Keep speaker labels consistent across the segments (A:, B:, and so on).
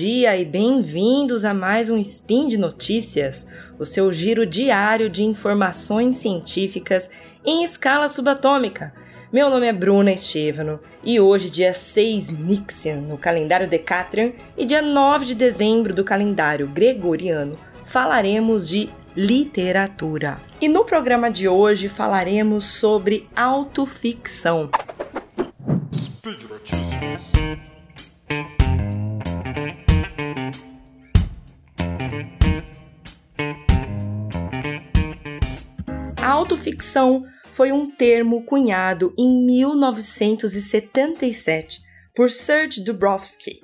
A: dia e bem-vindos a mais um Spin de Notícias, o seu giro diário de informações científicas em escala subatômica. Meu nome é Bruna Estevano e hoje, dia 6 Nixian no calendário Decatrian e dia 9 de dezembro do calendário Gregoriano, falaremos de literatura. E no programa de hoje falaremos sobre autoficção. Autoficção foi um termo cunhado em 1977 por Serge Dubrovsky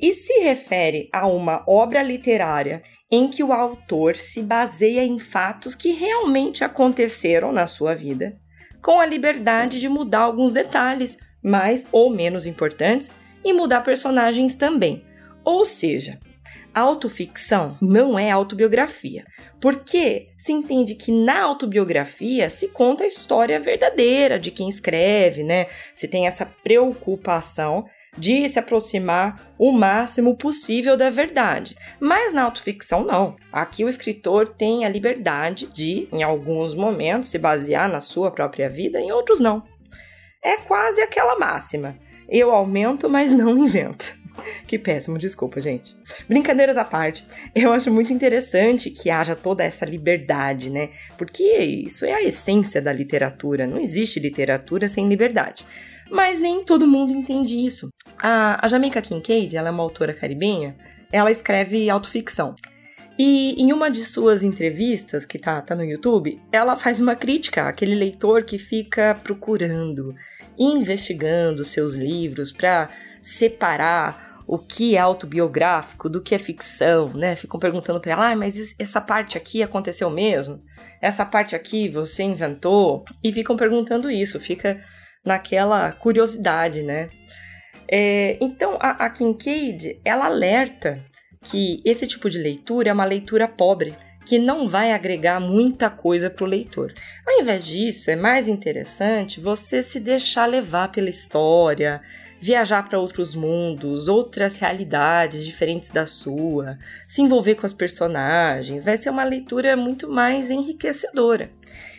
A: e se refere a uma obra literária em que o autor se baseia em fatos que realmente aconteceram na sua vida, com a liberdade de mudar alguns detalhes, mais ou menos importantes, e mudar personagens também. Ou seja, autoficção não é autobiografia, porque se entende que na autobiografia se conta a história verdadeira de quem escreve, né? Se tem essa preocupação de se aproximar o máximo possível da verdade. Mas na autoficção, não. Aqui o escritor tem a liberdade de, em alguns momentos, se basear na sua própria vida, em outros não. É quase aquela máxima: eu aumento, mas não invento. Que péssimo, desculpa, gente. Brincadeiras à parte, eu acho muito interessante que haja toda essa liberdade, né? Porque isso é a essência da literatura. Não existe literatura sem liberdade. Mas nem todo mundo entende isso. A, a Jamaica Kincaid, ela é uma autora caribenha, ela escreve autoficção. E em uma de suas entrevistas, que tá, tá no YouTube, ela faz uma crítica àquele leitor que fica procurando, investigando seus livros para separar o que é autobiográfico do que é ficção, né? Ficam perguntando para ela, ah, mas essa parte aqui aconteceu mesmo? Essa parte aqui você inventou? E ficam perguntando isso, fica naquela curiosidade, né? É, então, a, a Kincaid, ela alerta que esse tipo de leitura é uma leitura pobre, que não vai agregar muita coisa para o leitor. Ao invés disso, é mais interessante você se deixar levar pela história, viajar para outros mundos, outras realidades diferentes da sua, se envolver com os personagens, vai ser uma leitura muito mais enriquecedora.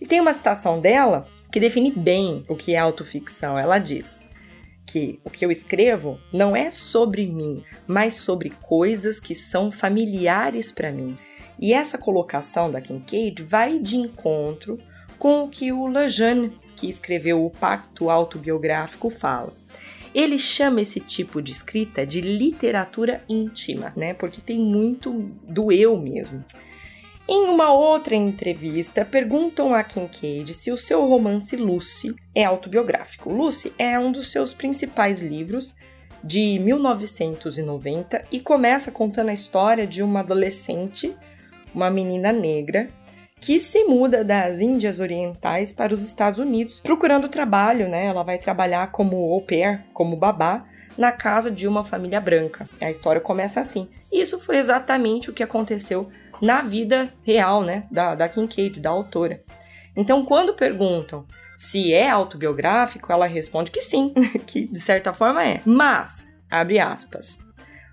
A: E tem uma citação dela que define bem o que é autoficção. Ela diz que o que eu escrevo não é sobre mim, mas sobre coisas que são familiares para mim. E essa colocação da Kincaid vai de encontro com o que o Lejeune, que escreveu o Pacto Autobiográfico, fala ele chama esse tipo de escrita de literatura íntima, né? Porque tem muito do eu mesmo. Em uma outra entrevista, perguntam a Kincaid se o seu romance Lucy é autobiográfico. Lucy é um dos seus principais livros, de 1990, e começa contando a história de uma adolescente, uma menina negra, que se muda das Índias Orientais para os Estados Unidos, procurando trabalho, né? Ela vai trabalhar como au pair, como babá, na casa de uma família branca. A história começa assim. Isso foi exatamente o que aconteceu na vida real, né? Da, da Kincaid, da autora. Então, quando perguntam se é autobiográfico, ela responde que sim, que de certa forma é. Mas, abre aspas,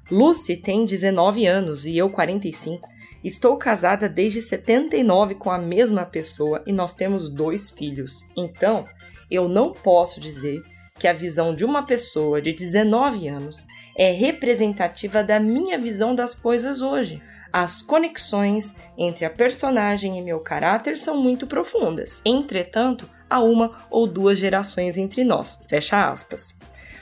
A: Lucy tem 19 anos e eu 45. Estou casada desde 79 com a mesma pessoa e nós temos dois filhos. Então, eu não posso dizer que a visão de uma pessoa de 19 anos é representativa da minha visão das coisas hoje. As conexões entre a personagem e meu caráter são muito profundas. Entretanto, há uma ou duas gerações entre nós. Fecha aspas.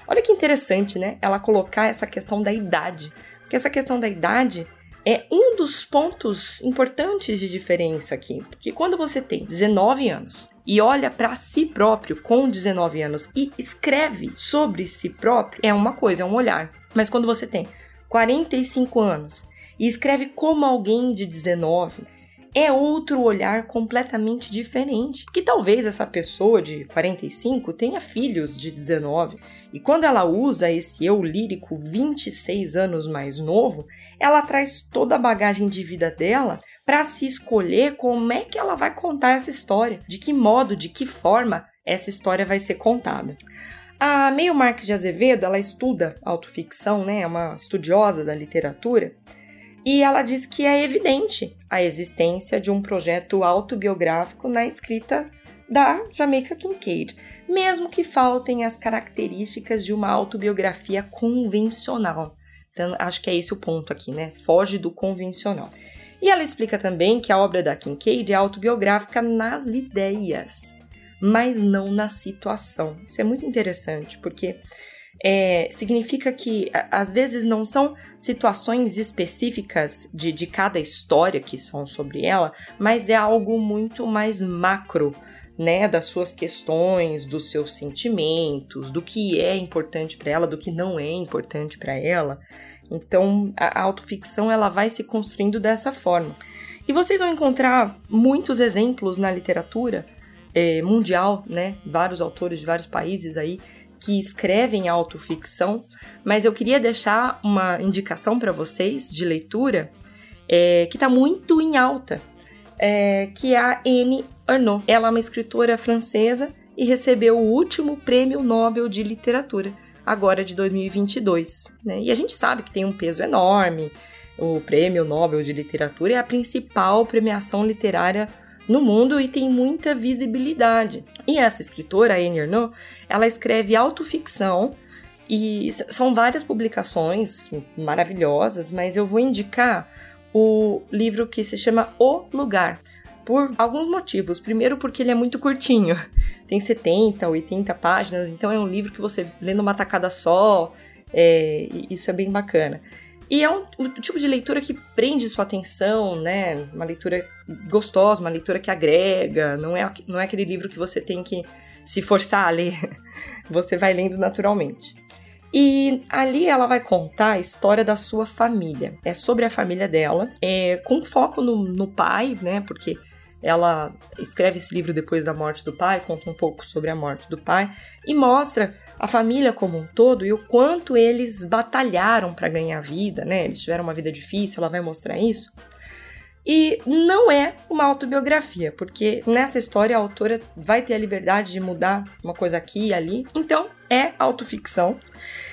A: Olha que interessante, né? Ela colocar essa questão da idade. Porque essa questão da idade é um dos pontos importantes de diferença aqui, porque quando você tem 19 anos e olha para si próprio com 19 anos e escreve sobre si próprio, é uma coisa, é um olhar. Mas quando você tem 45 anos e escreve como alguém de 19, é outro olhar completamente diferente. Que talvez essa pessoa de 45 tenha filhos de 19, e quando ela usa esse eu lírico 26 anos mais novo, ela traz toda a bagagem de vida dela para se escolher como é que ela vai contar essa história, de que modo, de que forma essa história vai ser contada. A Meio Marques de Azevedo, ela estuda autoficção, né? É uma estudiosa da literatura. E ela diz que é evidente a existência de um projeto autobiográfico na escrita da Jamaica Kincaid, mesmo que faltem as características de uma autobiografia convencional. Então, acho que é esse o ponto aqui, né? Foge do convencional. E ela explica também que a obra da Kincaid é autobiográfica nas ideias, mas não na situação. Isso é muito interessante, porque é, significa que às vezes não são situações específicas de, de cada história que são sobre ela, mas é algo muito mais macro, né, das suas questões, dos seus sentimentos, do que é importante para ela, do que não é importante para ela. Então, a autoficção ela vai se construindo dessa forma. E vocês vão encontrar muitos exemplos na literatura é, mundial, né? Vários autores de vários países aí que escrevem autoficção, mas eu queria deixar uma indicação para vocês de leitura é, que está muito em alta, é, que é a Anne Arnaud. Ela é uma escritora francesa e recebeu o último prêmio Nobel de Literatura, agora de 2022. Né? E a gente sabe que tem um peso enorme. O prêmio Nobel de Literatura é a principal premiação literária no mundo e tem muita visibilidade. E essa escritora, Anne Arnaud, ela escreve autoficção e são várias publicações maravilhosas, mas eu vou indicar o livro que se chama O Lugar, por alguns motivos. Primeiro, porque ele é muito curtinho, tem 70, 80 páginas, então é um livro que você lê numa tacada só, é, isso é bem bacana. E é um, um, tipo de leitura que prende sua atenção, né? Uma leitura gostosa, uma leitura que agrega, não é, não é aquele livro que você tem que se forçar a ler, você vai lendo naturalmente. E ali ela vai contar a história da sua família. É sobre a família dela, é, com foco no, no pai, né? Porque ela escreve esse livro depois da morte do pai, conta um pouco sobre a morte do pai e mostra a família como um todo e o quanto eles batalharam para ganhar vida, né? Eles tiveram uma vida difícil, ela vai mostrar isso. E não é uma autobiografia, porque nessa história a autora vai ter a liberdade de mudar uma coisa aqui e ali. Então, é autoficção.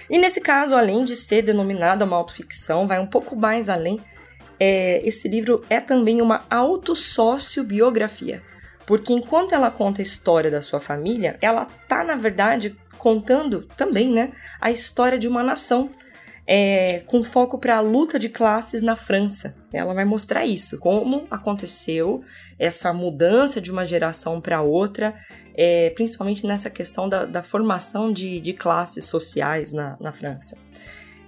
A: E nesse caso, além de ser denominada uma autoficção, vai um pouco mais além. É, esse livro é também uma autossociobiografia. Porque enquanto ela conta a história da sua família, ela tá, na verdade, contando também, né, a história de uma nação. É, com foco para a luta de classes na França. Ela vai mostrar isso, como aconteceu essa mudança de uma geração para outra, é, principalmente nessa questão da, da formação de, de, classes sociais na, na França.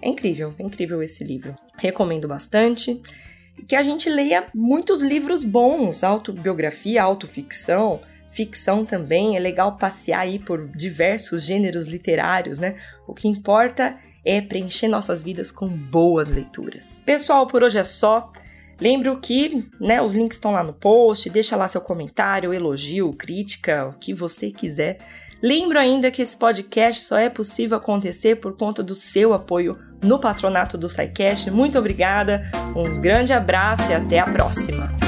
A: É incrível, é incrível esse livro. Recomendo bastante que a gente leia muitos livros bons, autobiografia, autoficção, ficção também. É legal passear aí por diversos gêneros literários, né? O que importa é preencher nossas vidas com boas leituras. Pessoal, por hoje é só. Lembro que né, os links estão lá no post, deixa lá seu comentário, elogio, crítica, o que você quiser. Lembro ainda que esse podcast só é possível acontecer por conta do seu apoio no patronato do SciCast. Muito obrigada, um grande abraço e até a próxima!